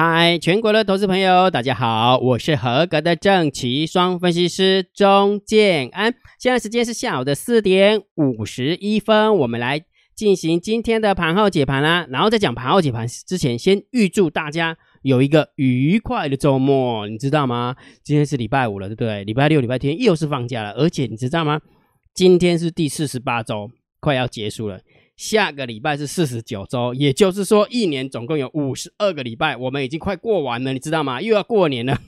嗨，全国的投资朋友，大家好，我是合格的正奇双分析师钟建安。现在时间是下午的四点五十一分，我们来进行今天的盘后解盘啦。然后在讲盘后解盘之前，先预祝大家有一个愉快的周末，你知道吗？今天是礼拜五了，对不对？礼拜六、礼拜天又是放假了，而且你知道吗？今天是第四十八周，快要结束了。下个礼拜是四十九周，也就是说一年总共有五十二个礼拜，我们已经快过完了，你知道吗？又要过年了。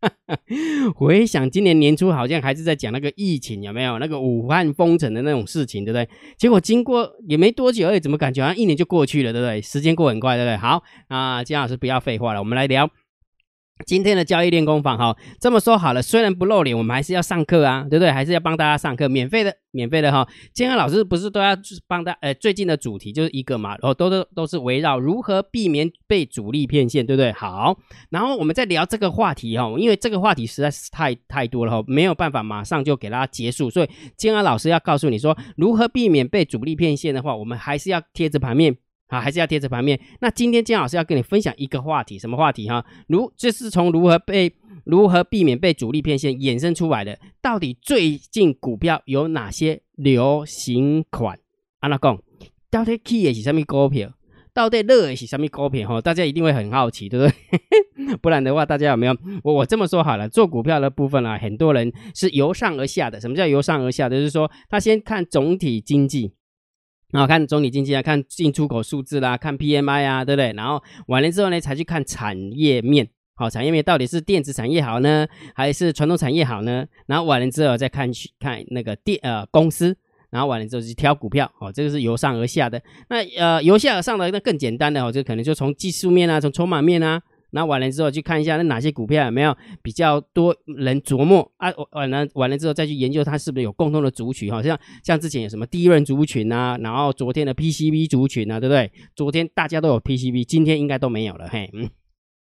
回想今年年初好像还是在讲那个疫情有没有那个武汉封城的那种事情，对不对？结果经过也没多久，哎，怎么感觉好像一年就过去了，对不对？时间过很快，对不对？好啊，金老师不要废话了，我们来聊。今天的交易练功坊，哈，这么说好了，虽然不露脸，我们还是要上课啊，对不对？还是要帮大家上课，免费的，免费的哈。今天老师不是都要帮大，呃，最近的主题就是一个嘛，然后都都都是围绕如何避免被主力骗线，对不对？好，然后我们在聊这个话题哈，因为这个话题实在是太太多了哈，没有办法马上就给大家结束，所以今天老师要告诉你说，如何避免被主力骗线的话，我们还是要贴着盘面。好，还是要贴着盘面。那今天金老师要跟你分享一个话题，什么话题哈？如这是从如何被如何避免被主力骗线衍生出来的。到底最近股票有哪些流行款？阿拉讲，到底 key 是什么股票？到底热的是什么股票？哈，大家一定会很好奇，对不对？不然的话，大家有没有？我我这么说好了，做股票的部分啊，很多人是由上而下的。什么叫由上而下的？就是说，他先看总体经济。然后看总体经济啊，看进出口数字啦，看 PMI 啊，对不对？然后完了之后呢，才去看产业面，好，产业面到底是电子产业好呢，还是传统产业好呢？然后完了之后再看去看那个电呃公司，然后完了之后去挑股票，哦，这个是由上而下的。那呃由下而上的那更简单的哦，就可能就从技术面啊，从筹码面啊。那完了之后去看一下那哪些股票有没有比较多人琢磨啊？完了完了之后再去研究它是不是有共同的族群，好像像之前有什么第一任族群啊，然后昨天的 PCB 族群啊，对不对？昨天大家都有 PCB，今天应该都没有了，嘿，嗯，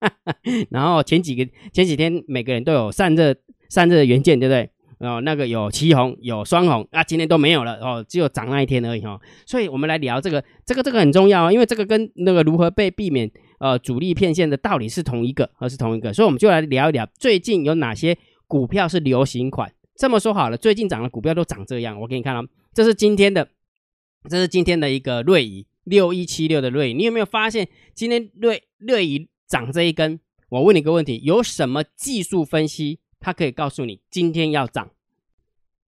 然后前几个前几天每个人都有散热散热元件，对不对？哦，那个有旗红有双红啊，今天都没有了哦，只有涨那一天而已哈。所以我们来聊这个，这个这个很重要啊，因为这个跟那个如何被避免。呃，主力骗线的道理是同一个，而是同一个，所以我们就来聊一聊最近有哪些股票是流行款。这么说好了，最近涨的股票都长这样。我给你看啊，这是今天的，这是今天的一个瑞仪六一七六的瑞，你有没有发现今天瑞瑞仪涨这一根？我问你个问题，有什么技术分析它可以告诉你今天要涨？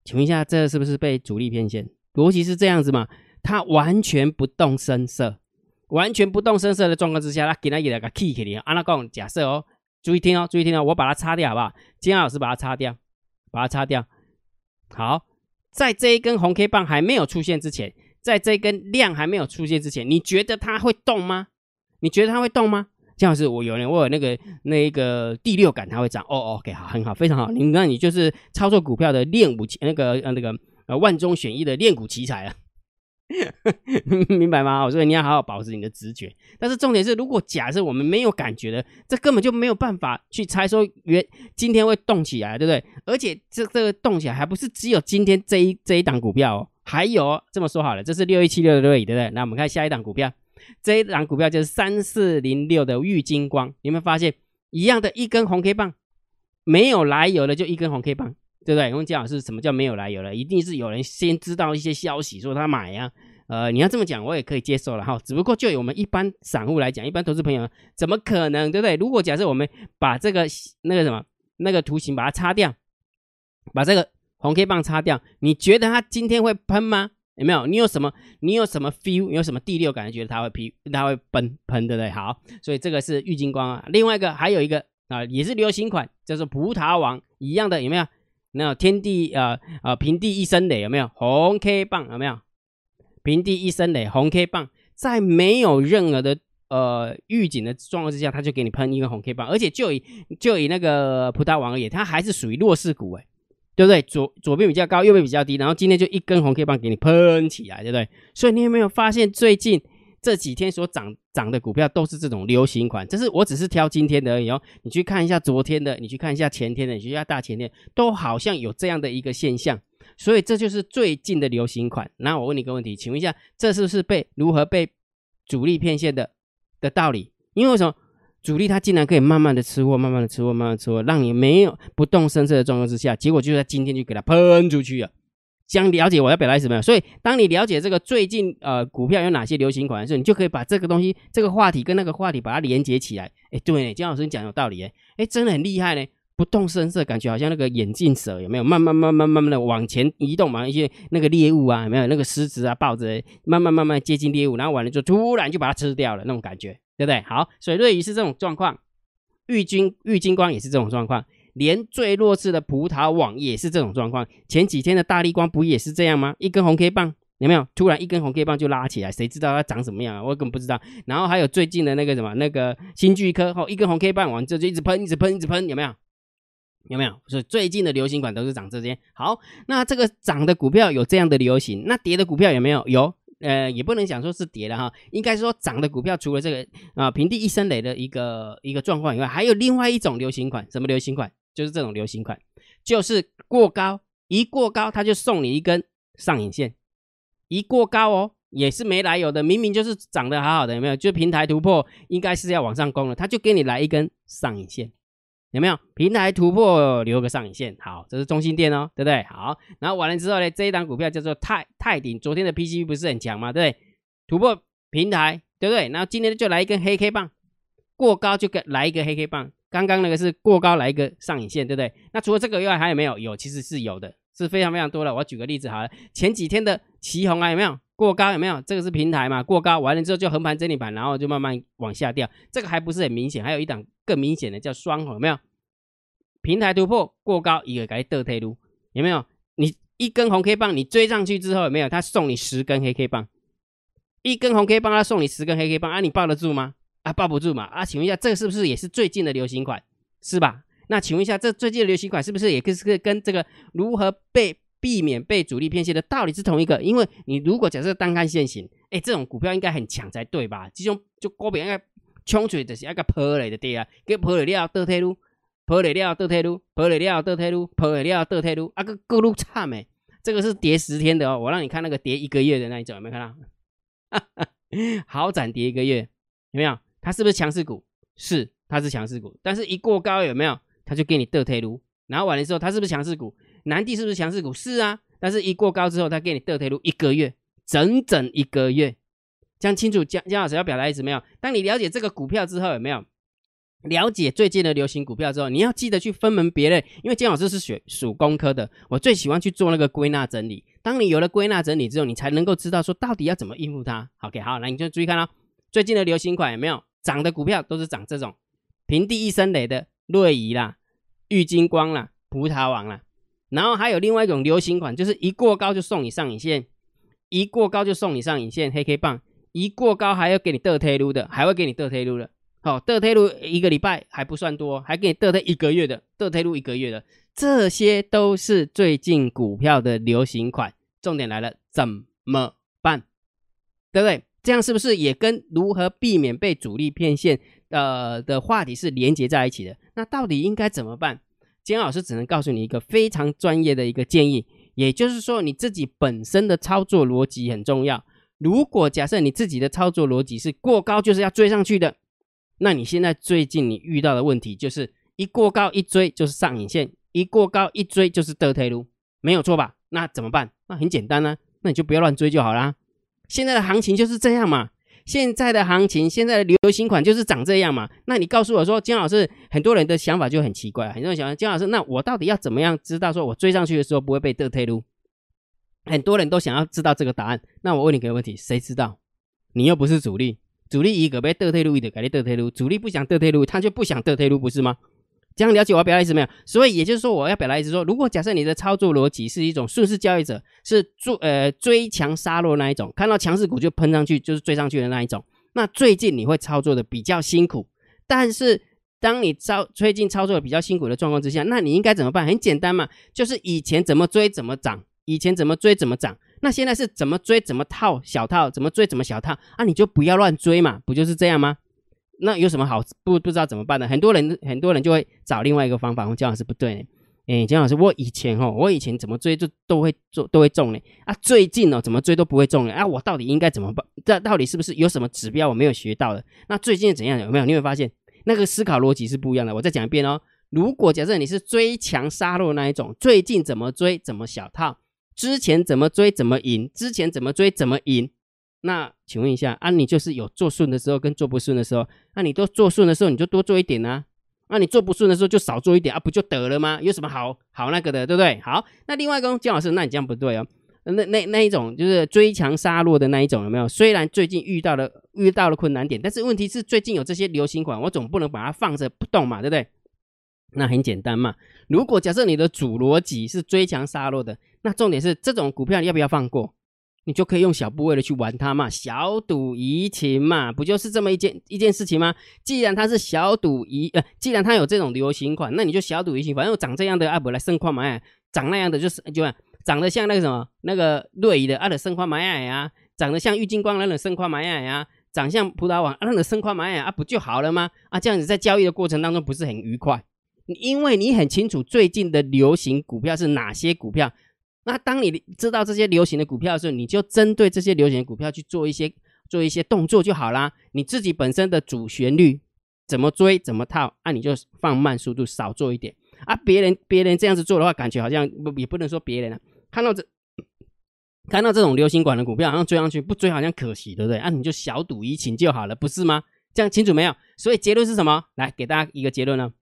请问一下，这是不是被主力骗线？逻辑是这样子吗？它完全不动声色。完全不动声色的状况之下，他给他一个 key 给你。安拉讲，假设哦，注意听哦，注意听哦，我把它擦掉好不好？金安老师把它擦掉，把它擦掉。好，在这一根红 K 棒还没有出现之前，在这根量还没有出现之前，你觉得它会动吗？你觉得它会动吗？金老师，我有人我有那个那一个第六感，它会涨。哦，OK，好，很好，非常好。你那你就是操作股票的练武奇，那个呃那个呃万中选一的练股奇才啊。明白吗？所以你要好好保持你的直觉。但是重点是，如果假设我们没有感觉的，这根本就没有办法去猜说原今天会动起来，对不对？而且这这个动起来还不是只有今天这一这一档股票哦，还有这么说好了，这是六一七六的瑞，对不对？那我们看下一档股票，这一档股票就是三四零六的玉金光，有没有发现一样的一根红 K 棒，没有来由的就一根红 K 棒。对不对？我们讲是什么叫没有来由了？一定是有人先知道一些消息，说他买呀。呃，你要这么讲，我也可以接受了哈。只不过就以我们一般散户来讲，一般投资朋友怎么可能？对不对？如果假设我们把这个那个什么那个图形把它擦掉，把这个红 K 棒擦掉，你觉得它今天会喷吗？有没有？你有什么？你有什么 feel？你有什么第六感觉得它会喷？它会喷喷，对不对？好，所以这个是郁金光啊。另外一个还有一个啊，也是流行款，叫做葡萄王一样的，有没有？那天地啊啊，平地一声雷有没有？红 K 棒有没有？平地一声雷，红 K 棒，在没有任何的呃预警的状况之下，他就给你喷一个红 K 棒，而且就以就以那个葡萄王而言，它还是属于弱势股哎，对不对？左左边比较高，右边比较低，然后今天就一根红 K 棒给你喷起来，对不对？所以你有没有发现最近？这几天所涨涨的股票都是这种流行款，这是我只是挑今天的而已哦。你去看一下昨天的，你去看一下前天的，你去看大前天，都好像有这样的一个现象。所以这就是最近的流行款。那我问你一个问题，请问一下，这是不是被如何被主力骗线的的道理？因为什么？主力它竟然可以慢慢的吃货，慢慢的吃货，慢慢吃货，让你没有不动声色的状况之下，结果就在今天就给它喷出去了。想了解我要表达什么？所以当你了解这个最近呃股票有哪些流行款的时候，你就可以把这个东西、这个话题跟那个话题把它连接起来。哎，对，姜老师你讲有道理哎，哎，真的很厉害呢。不动声色，感觉好像那个眼镜蛇有没有？慢慢慢慢慢慢的往前移动嘛，一些那个猎物啊，有没有那个狮子啊、豹子，慢慢慢慢接近猎物，然后完了就突然就把它吃掉了那种感觉，对不对？好，水瑞鱼是这种状况，玉金玉金光也是这种状况。连最弱势的葡萄网也是这种状况，前几天的大力光不也是这样吗？一根红 K 棒有没有？突然一根红 K 棒就拉起来，谁知道它长什么样啊？我根本不知道。然后还有最近的那个什么那个新巨科，哦，一根红 K 棒完之后就一直喷，一直喷，一直喷，有没有？有没有？所以最近的流行款都是涨这些。好，那这个涨的股票有这样的流行，那跌的股票有没有？有。呃，也不能讲说是跌了哈，应该说涨的股票除了这个啊平地一声雷的一个一个状况以外，还有另外一种流行款，什么流行款？就是这种流行款，就是过高，一过高他就送你一根上影线，一过高哦，也是没来由的，明明就是涨得好好的，有没有？就平台突破，应该是要往上攻了，他就给你来一根上影线，有没有？平台突破留个上影线，好，这是中心店哦，对不对？好，然后完了之后呢，这一档股票叫做泰泰鼎，昨天的 PCB 不是很强吗？对？突破平台，对不对？然后今天就来一根黑 K 棒，过高就给来一个黑 K 棒。刚刚那个是过高来一个上影线，对不对？那除了这个以外还有没有？有，其实是有的，是非常非常多的。我举个例子好了，前几天的旗红啊，有没有过高？有没有？这个是平台嘛？过高完了之后就横盘整理盘，然后就慢慢往下掉，这个还不是很明显。还有一档更明显的叫双红，有没有？平台突破过高，一个改倒退路，有没有？你一根红 K 棒，你追上去之后有没有？他送你十根黑 K 棒，一根红 K 棒他送你十根黑 K 棒，啊，你抱得住吗？啊，抱不住嘛！啊，请问一下，这个是不是也是最近的流行款，是吧？那请问一下，这最近的流行款是不是也可是跟这个如何被避免被主力骗线的道理是同一个？因为你如果假设单看现行，哎，这种股票应该很强才对吧？这种就股票应该冲出去就是一个破了的对啊，给破了了倒退路，破了了倒退路，破了了倒退路，破了了倒退路，啊个够路差没？这个是跌十天的哦，我让你看那个跌一个月的那一种，有没有看到？好涨跌一个月，有没有？它是不是强势股？是，它是强势股。但是一过高有没有？它就给你倒退路。然后完了之后，它是不是强势股？南地是不是强势股？是啊。但是一过高之后，它给你倒退路一个月，整整一个月。讲清楚，江江老师要表达意思没有？当你了解这个股票之后，有没有了解最近的流行股票之后，你要记得去分门别类，因为江老师是学属工科的，我最喜欢去做那个归纳整理。当你有了归纳整理之后，你才能够知道说到底要怎么应付它。OK，好，来你就注意看哦，最近的流行款有没有？涨的股票都是涨这种平地一声雷的瑞仪啦、玉金光啦、葡萄王啦，然后还有另外一种流行款，就是一过高就送你上影线，一过高就送你上影线黑 K 棒，一过高还要给你倒推撸的，还会给你倒推撸的。好，倒推撸一个礼拜还不算多，还给你倒推一个月的，倒推撸一个月的，这些都是最近股票的流行款。重点来了，怎么办？对不对？这样是不是也跟如何避免被主力骗线呃的话题是连接在一起的？那到底应该怎么办？金老师只能告诉你一个非常专业的一个建议，也就是说你自己本身的操作逻辑很重要。如果假设你自己的操作逻辑是过高就是要追上去的，那你现在最近你遇到的问题就是一过高一追就是上影线，一过高一追就是得退路，没有错吧？那怎么办？那很简单呢，那你就不要乱追就好啦。现在的行情就是这样嘛？现在的行情，现在的流行款就是长这样嘛？那你告诉我说，姜老师，很多人的想法就很奇怪，很多人想，姜老师，那我到底要怎么样知道说我追上去的时候不会被得退路？很多人都想要知道这个答案。那我问你个问题，谁知道？你又不是主力，主力一个被得退路，一个改你得退路，主力不想得退路，他就不想得退路，不是吗？这样了解我要表达意思没有？所以也就是说，我要表达意思说，如果假设你的操作逻辑是一种顺势交易者，是做呃追强杀弱那一种，看到强势股就喷上去，就是追上去的那一种，那最近你会操作的比较辛苦。但是当你操最近操作的比较辛苦的状况之下，那你应该怎么办？很简单嘛，就是以前怎么追怎么涨，以前怎么追怎么涨，那现在是怎么追怎么套小套，怎么追怎么小套啊？你就不要乱追嘛，不就是这样吗？那有什么好不不知道怎么办呢？很多人很多人就会找另外一个方法。我姜老师不对，哎，姜老师，我以前哦，我以前怎么追就都会做都会中呢啊，最近哦怎么追都不会中呢啊，我到底应该怎么办？这到底是不是有什么指标我没有学到的？那最近怎样有没有？你会发现那个思考逻辑是不一样的。我再讲一遍哦，如果假设你是追强杀弱那一种，最近怎么追怎么小套，之前怎么追怎么赢，之前怎么追怎么赢，那请问一下啊，你就是有做顺的时候跟做不顺的时候，那你都做顺的时候你就多做一点啊。那你做不顺的时候就少做一点啊，不就得了吗？有什么好好那个的，对不对？好，那另外一个姜老师，那你这样不对哦。那那那一种就是追强杀弱的那一种，有没有？虽然最近遇到了遇到了困难点，但是问题是最近有这些流行款，我总不能把它放着不动嘛，对不对？那很简单嘛。如果假设你的主逻辑是追强杀弱的，那重点是这种股票你要不要放过？你就可以用小部位的去玩它嘛，小赌怡情嘛，不就是这么一件一件事情吗？既然它是小赌怡，呃，既然它有这种流行款，那你就小赌怡情，反正长这样的阿伯来盛况买，长那样的就是就啊长得像那个什么那个瑞的阿的盛况买呀，长得像郁金光那种盛况买呀，长相葡萄王那种盛况买呀，啊不就好了吗？啊这样子在交易的过程当中不是很愉快？因为你很清楚最近的流行股票是哪些股票。那当你知道这些流行的股票的时候，你就针对这些流行的股票去做一些做一些动作就好啦。你自己本身的主旋律怎么追怎么套，那你就放慢速度，少做一点啊。别人别人这样子做的话，感觉好像不也不能说别人啊，看到这看到这种流行款的股票，好像追上去不追好像可惜，对不对？啊，你就小赌怡情就好了，不是吗？这样清楚没有？所以结论是什么？来给大家一个结论呢。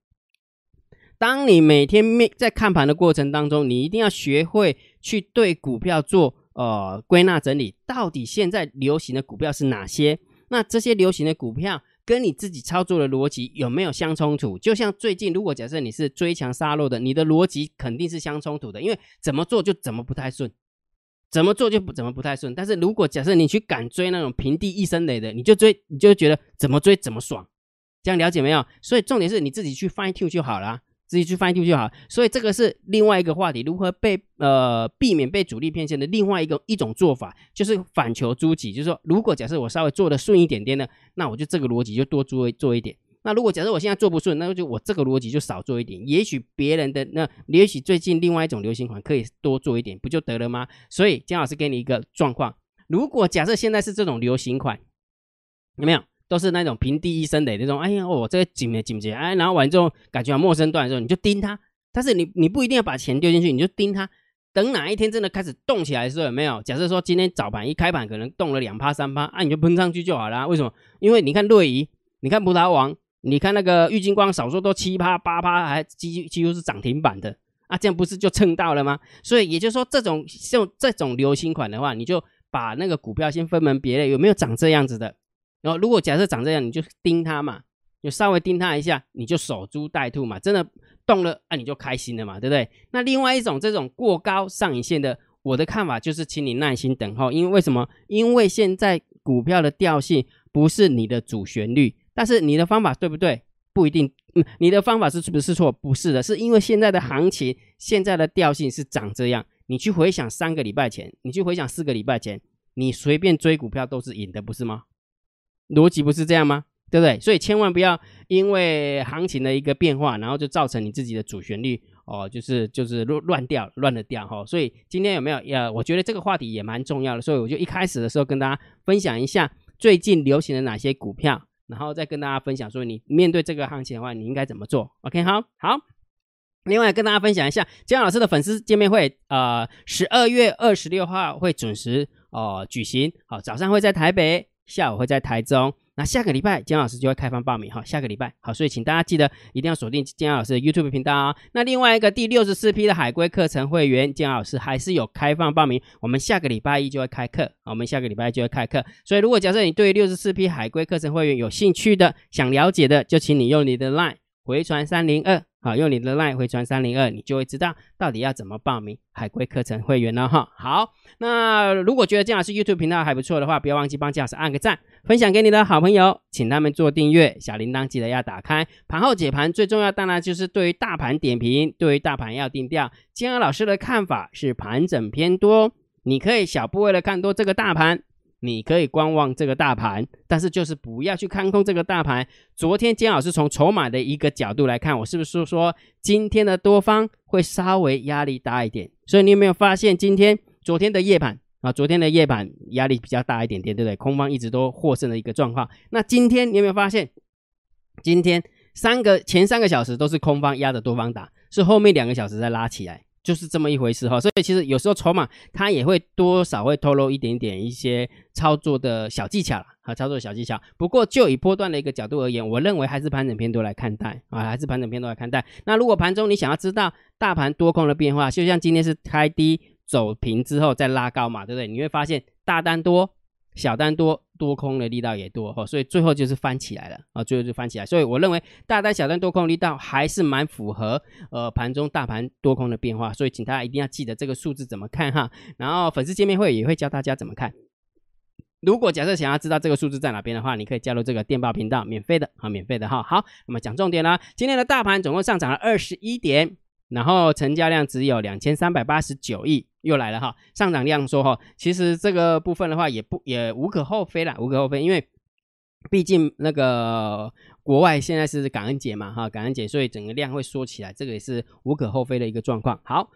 当你每天面在看盘的过程当中，你一定要学会去对股票做呃归纳整理，到底现在流行的股票是哪些？那这些流行的股票跟你自己操作的逻辑有没有相冲突？就像最近，如果假设你是追强杀弱的，你的逻辑肯定是相冲突的，因为怎么做就怎么不太顺，怎么做就不怎么不太顺。但是如果假设你去敢追那种平地一声雷的，你就追，你就觉得怎么追怎么爽，这样了解没有？所以重点是你自己去 fine tune 就好了。自己去翻丢就好，所以这个是另外一个话题，如何被呃避免被主力骗线的另外一个一种做法，就是反求诸己，就是说，如果假设我稍微做的顺一点点呢，那我就这个逻辑就多做做一点；那如果假设我现在做不顺，那就我这个逻辑就少做一点。也许别人的那，也许最近另外一种流行款可以多做一点，不就得了吗？所以姜老师给你一个状况，如果假设现在是这种流行款，有没有？都是那种平地一声雷那种，哎呀，我这个紧没紧不紧？哎，然后完之后感觉陌生段的时候，你就盯它。但是你你不一定要把钱丢进去，你就盯它。等哪一天真的开始动起来的时候，有没有？假设说今天早盘一开盘可能动了两趴三趴，啊，你就喷上去就好了。为什么？因为你看瑞仪，你看葡萄王，你看那个郁金光，少说都七趴八趴，还几几乎是涨停板的啊，这样不是就蹭到了吗？所以也就是说，这种像这种流行款的话，你就把那个股票先分门别类，有没有长这样子的？然后，如果假设长这样，你就盯它嘛，就稍微盯它一下，你就守株待兔嘛。真的动了，那你就开心了嘛，对不对？那另外一种这种过高上影线的，我的看法就是，请你耐心等候。因为为什么？因为现在股票的调性不是你的主旋律，但是你的方法对不对？不一定。你的方法是不是错？不是的，是因为现在的行情，现在的调性是长这样。你去回想三个礼拜前，你去回想四个礼拜前，你随便追股票都是赢的，不是吗？逻辑不是这样吗？对不对？所以千万不要因为行情的一个变化，然后就造成你自己的主旋律哦，就是就是乱乱掉乱了掉哈。所以今天有没有？呃，我觉得这个话题也蛮重要的，所以我就一开始的时候跟大家分享一下最近流行的哪些股票，然后再跟大家分享说你面对这个行情的话，你应该怎么做？OK，好好。另外跟大家分享一下姜老师的粉丝见面会，呃，十二月二十六号会准时哦举行，好，早上会在台北。下午会在台中，那下个礼拜姜老师就会开放报名哈。下个礼拜好，所以请大家记得一定要锁定姜老师的 YouTube 频道哦。那另外一个第六十四批的海龟课程会员，姜老师还是有开放报名，我们下个礼拜一就会开课，我们下个礼拜一就会开课。所以如果假设你对六十四批海龟课程会员有兴趣的、想了解的，就请你用你的 Line 回传三零二。好，用你的 line 回传三零二，你就会知道到底要怎么报名海龟课程会员了哈。好，那如果觉得姜老师 YouTube 频道还不错的话，不要忘记帮姜老师按个赞，分享给你的好朋友，请他们做订阅，小铃铛记得要打开。盘后解盘最重要，当然就是对于大盘点评，对于大盘要定调。姜老师的看法是盘整偏多，你可以小部位的看多这个大盘。你可以观望这个大盘，但是就是不要去看空这个大盘。昨天姜老师从筹码的一个角度来看，我是不是说今天的多方会稍微压力大一点？所以你有没有发现今天、昨天的夜盘啊？昨天的夜盘压力比较大一点点，对不对？空方一直都获胜的一个状况。那今天你有没有发现？今天三个前三个小时都是空方压着多方打，是后面两个小时再拉起来，就是这么一回事哈。所以其实有时候筹码它也会多少会透露一点点一些操作的小技巧和操作小技巧。不过就以波段的一个角度而言，我认为还是盘整偏多来看待啊，还是盘整偏多来看待。那如果盘中你想要知道大盘多空的变化，就像今天是开低走平之后再拉高嘛，对不对？你会发现大单多。小单多多空的力道也多哈，所以最后就是翻起来了啊，最后就翻起来。所以我认为大单小单多空力道还是蛮符合呃盘中大盘多空的变化，所以请大家一定要记得这个数字怎么看哈。然后粉丝见面会也会教大家怎么看。如果假设想要知道这个数字在哪边的话，你可以加入这个电报频道，免费的啊，免费的哈。好，那么讲重点啦，今天的大盘总共上涨了二十一点。然后成交量只有两千三百八十九亿，又来了哈。上涨量说哈，其实这个部分的话也不也无可厚非啦，无可厚非，因为毕竟那个国外现在是感恩节嘛哈，感恩节，所以整个量会缩起来，这个也是无可厚非的一个状况。好，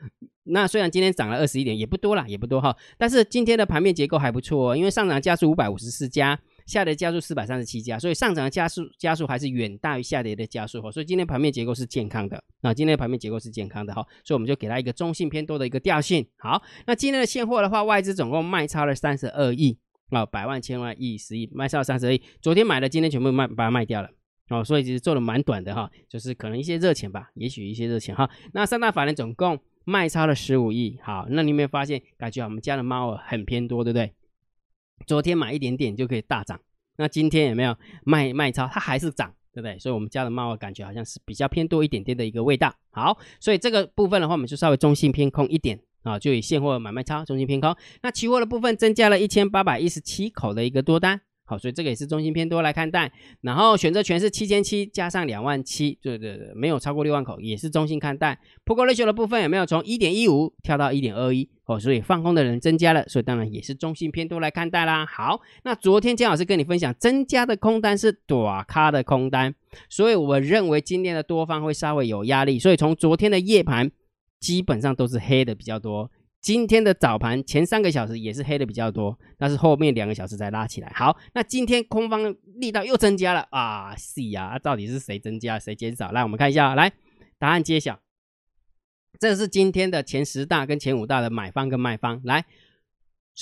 那虽然今天涨了二十一点，也不多啦，也不多哈，但是今天的盘面结构还不错，哦因为上涨家数五百五十四家。下跌加速四百三十七家，所以上涨的加速加速还是远大于下跌的加速哈，所以今天盘面结构是健康的啊，今天的盘面结构是健康的哈，所以我们就给它一个中性偏多的一个调性。好，那今天的现货的话，外资总共卖超了三十二亿啊，百万、千万、亿、十亿，卖超三十二亿。昨天买的，今天全部卖把它卖掉了哦，所以其实做的蛮短的哈，就是可能一些热钱吧，也许一些热钱哈。那三大法人总共卖超了十五亿，好，那你有没有发现，感觉我们家的猫很偏多，对不对？昨天买一点点就可以大涨，那今天有没有卖卖超？它还是涨，对不对？所以我们家的猫感觉好像是比较偏多一点点的一个味道。好，所以这个部分的话，我们就稍微中性偏空一点啊，就以现货买卖超中性偏空。那期货的部分增加了一千八百一十七口的一个多单。好，所以这个也是中心偏多来看待，然后选择权是七千七加上两万七，对对对，没有超过六万口，也是中心看待。不过 ratio 的部分有没有从一点一五跳到一点二一？哦，所以放空的人增加了，所以当然也是中性偏多来看待啦。好，那昨天姜老师跟你分享，增加的空单是短咖的空单，所以我认为今天的多方会稍微有压力，所以从昨天的夜盘基本上都是黑的比较多。今天的早盘前三个小时也是黑的比较多，但是后面两个小时才拉起来。好，那今天空方力道又增加了啊！是呀，到底是谁增加谁减少？来，我们看一下，来答案揭晓。这是今天的前十大跟前五大的买方跟卖方。来，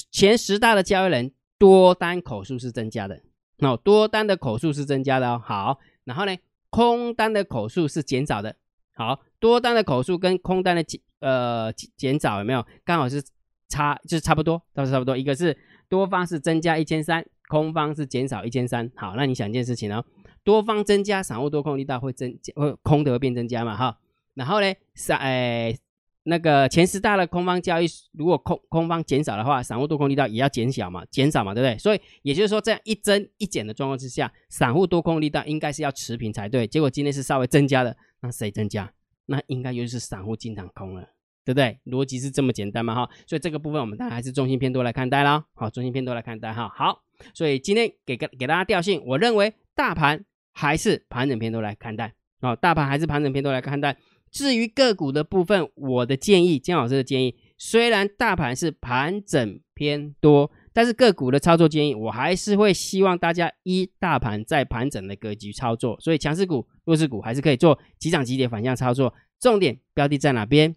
前十大的交易人多单口数是增加的，哦，多单的口数是增加的哦。好，然后呢，空单的口数是减少的。好多单的口数跟空单的减呃减少有没有？刚好是差就是差不多，都是差不多。一个是多方是增加一千三，空方是减少一千三。好，那你想一件事情哦，多方增加，散户多空力道会增，会空的会变增加嘛？哈，然后呢，散诶那个前十大的空方交易，如果空空方减少的话，散户多空力道也要减小嘛，减少嘛，对不对？所以也就是说，这样一增一减的状况之下，散户多空力道应该是要持平才对。结果今天是稍微增加的。那谁增加？那应该就是散户进场空了，对不对？逻辑是这么简单嘛？哈，所以这个部分我们当然还是中心偏多来看待啦。好，中心偏多来看待哈。好，所以今天给个给大家调性，我认为大盘还是盘整偏多来看待。哦，大盘还是盘整偏多来看待。至于个股的部分，我的建议，姜老师的建议，虽然大盘是盘整偏多。但是个股的操作建议，我还是会希望大家依大盘在盘整的格局操作，所以强势股、弱势股还是可以做急涨急跌反向操作。重点标的在哪边？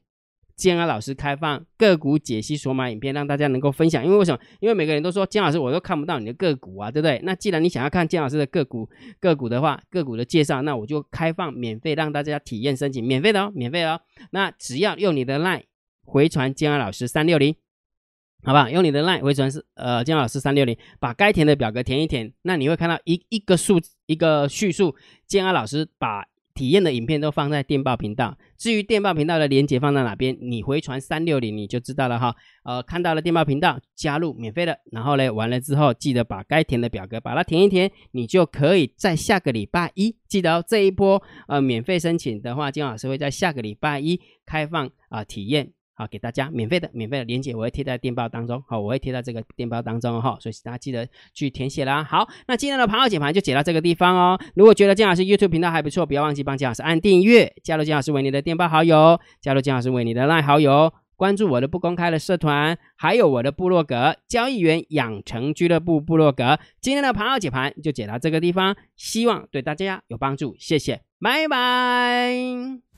建安老师开放个股解析索马影片，让大家能够分享。因为为什么？因为每个人都说姜老师，我都看不到你的个股啊，对不对？那既然你想要看建老师的个股个股的话，个股的介绍，那我就开放免费让大家体验申请，免费的哦，免费的哦。那只要用你的 LINE 回传建安老师三六零。好吧，用你的 LINE 回传是呃金老师三六零，把该填的表格填一填，那你会看到一一个数一个叙述，建安老师把体验的影片都放在电报频道。至于电报频道的连接放在哪边，你回传三六零你就知道了哈。呃，看到了电报频道，加入免费的，然后呢完了之后记得把该填的表格把它填一填，你就可以在下个礼拜一记得哦这一波呃免费申请的话，金老师会在下个礼拜一开放啊体验。好，给大家免费的免费的链接，我会贴在电报当中。好，我会贴在这个电报当中哈，所以大家记得去填写啦。好，那今天的盘后解盘就解到这个地方哦。如果觉得姜老师 YouTube 频道还不错，不要忘记帮姜老师按订阅，加入姜老师为你的电报好友，加入姜老师为你的 LINE 好友。关注我的不公开的社团，还有我的部落格交易员养成俱乐部部落格。今天的盘后解盘就解到这个地方，希望对大家有帮助，谢谢，拜拜。